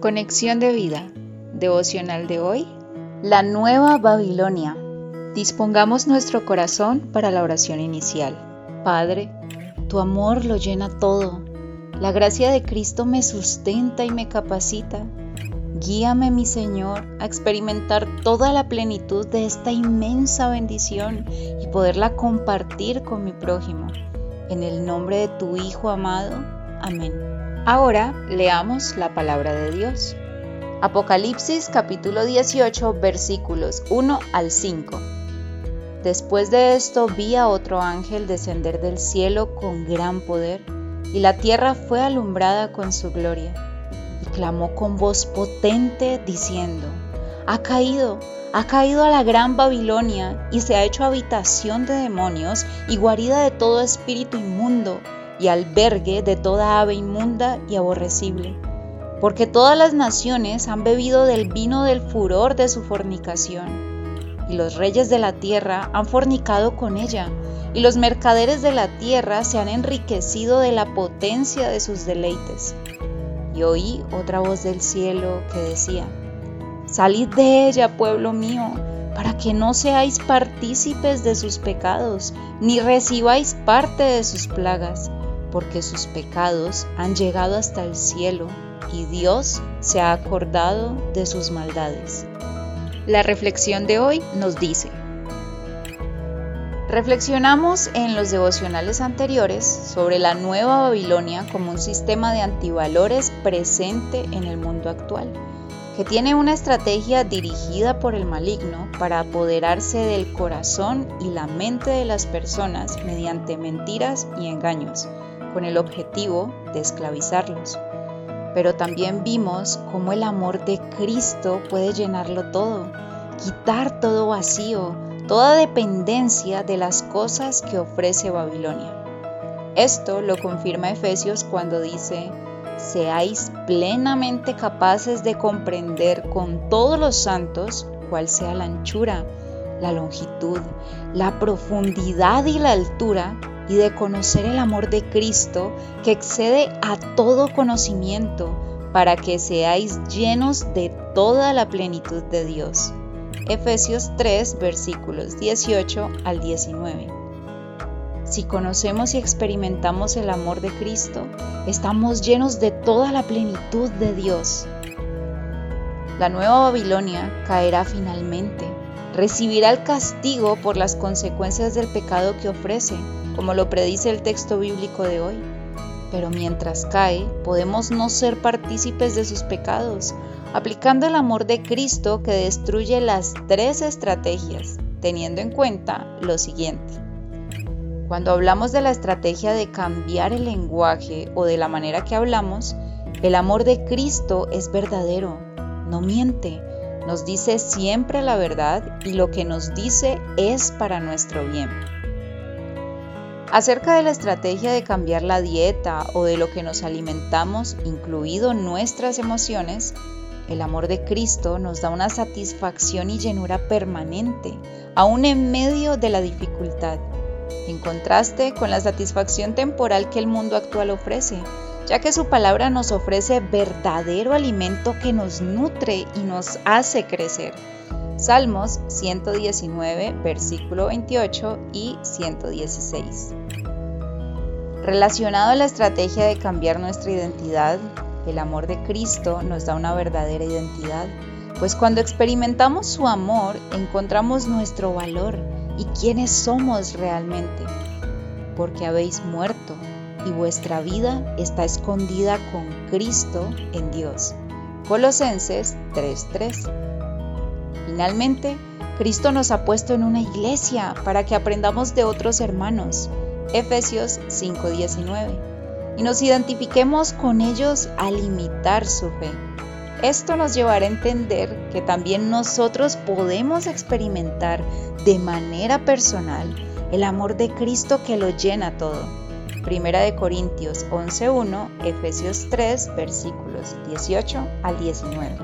Conexión de vida. Devocional de hoy. La nueva Babilonia. Dispongamos nuestro corazón para la oración inicial. Padre, tu amor lo llena todo. La gracia de Cristo me sustenta y me capacita. Guíame, mi Señor, a experimentar toda la plenitud de esta inmensa bendición y poderla compartir con mi prójimo. En el nombre de tu Hijo amado. Amén. Ahora leamos la palabra de Dios. Apocalipsis capítulo 18 versículos 1 al 5. Después de esto vi a otro ángel descender del cielo con gran poder, y la tierra fue alumbrada con su gloria. Y clamó con voz potente diciendo, Ha caído, ha caído a la gran Babilonia, y se ha hecho habitación de demonios y guarida de todo espíritu inmundo y albergue de toda ave inmunda y aborrecible, porque todas las naciones han bebido del vino del furor de su fornicación, y los reyes de la tierra han fornicado con ella, y los mercaderes de la tierra se han enriquecido de la potencia de sus deleites. Y oí otra voz del cielo que decía, Salid de ella, pueblo mío, para que no seáis partícipes de sus pecados, ni recibáis parte de sus plagas porque sus pecados han llegado hasta el cielo y Dios se ha acordado de sus maldades. La reflexión de hoy nos dice, Reflexionamos en los devocionales anteriores sobre la nueva Babilonia como un sistema de antivalores presente en el mundo actual, que tiene una estrategia dirigida por el maligno para apoderarse del corazón y la mente de las personas mediante mentiras y engaños con el objetivo de esclavizarlos. Pero también vimos cómo el amor de Cristo puede llenarlo todo, quitar todo vacío, toda dependencia de las cosas que ofrece Babilonia. Esto lo confirma Efesios cuando dice, seáis plenamente capaces de comprender con todos los santos cuál sea la anchura, la longitud, la profundidad y la altura y de conocer el amor de Cristo que excede a todo conocimiento para que seáis llenos de toda la plenitud de Dios. Efesios 3 versículos 18 al 19. Si conocemos y experimentamos el amor de Cristo, estamos llenos de toda la plenitud de Dios. La nueva Babilonia caerá finalmente, recibirá el castigo por las consecuencias del pecado que ofrece como lo predice el texto bíblico de hoy. Pero mientras cae, podemos no ser partícipes de sus pecados, aplicando el amor de Cristo que destruye las tres estrategias, teniendo en cuenta lo siguiente. Cuando hablamos de la estrategia de cambiar el lenguaje o de la manera que hablamos, el amor de Cristo es verdadero, no miente, nos dice siempre la verdad y lo que nos dice es para nuestro bien. Acerca de la estrategia de cambiar la dieta o de lo que nos alimentamos, incluido nuestras emociones, el amor de Cristo nos da una satisfacción y llenura permanente, aún en medio de la dificultad, en contraste con la satisfacción temporal que el mundo actual ofrece, ya que su palabra nos ofrece verdadero alimento que nos nutre y nos hace crecer Salmos 119, versículo 28 y 116. Relacionado a la estrategia de cambiar nuestra identidad, el amor de Cristo nos da una verdadera identidad, pues cuando experimentamos su amor encontramos nuestro valor y quiénes somos realmente, porque habéis muerto y vuestra vida está escondida con Cristo en Dios. Colosenses 3:3 Finalmente, Cristo nos ha puesto en una iglesia para que aprendamos de otros hermanos. Efesios 5:19. Y nos identifiquemos con ellos al imitar su fe. Esto nos llevará a entender que también nosotros podemos experimentar de manera personal el amor de Cristo que lo llena todo. Primera de Corintios 11:1, Efesios 3 versículos 18 al 19.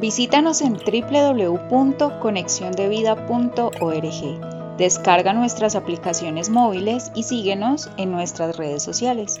Visítanos en www.conexiondevida.org. Descarga nuestras aplicaciones móviles y síguenos en nuestras redes sociales.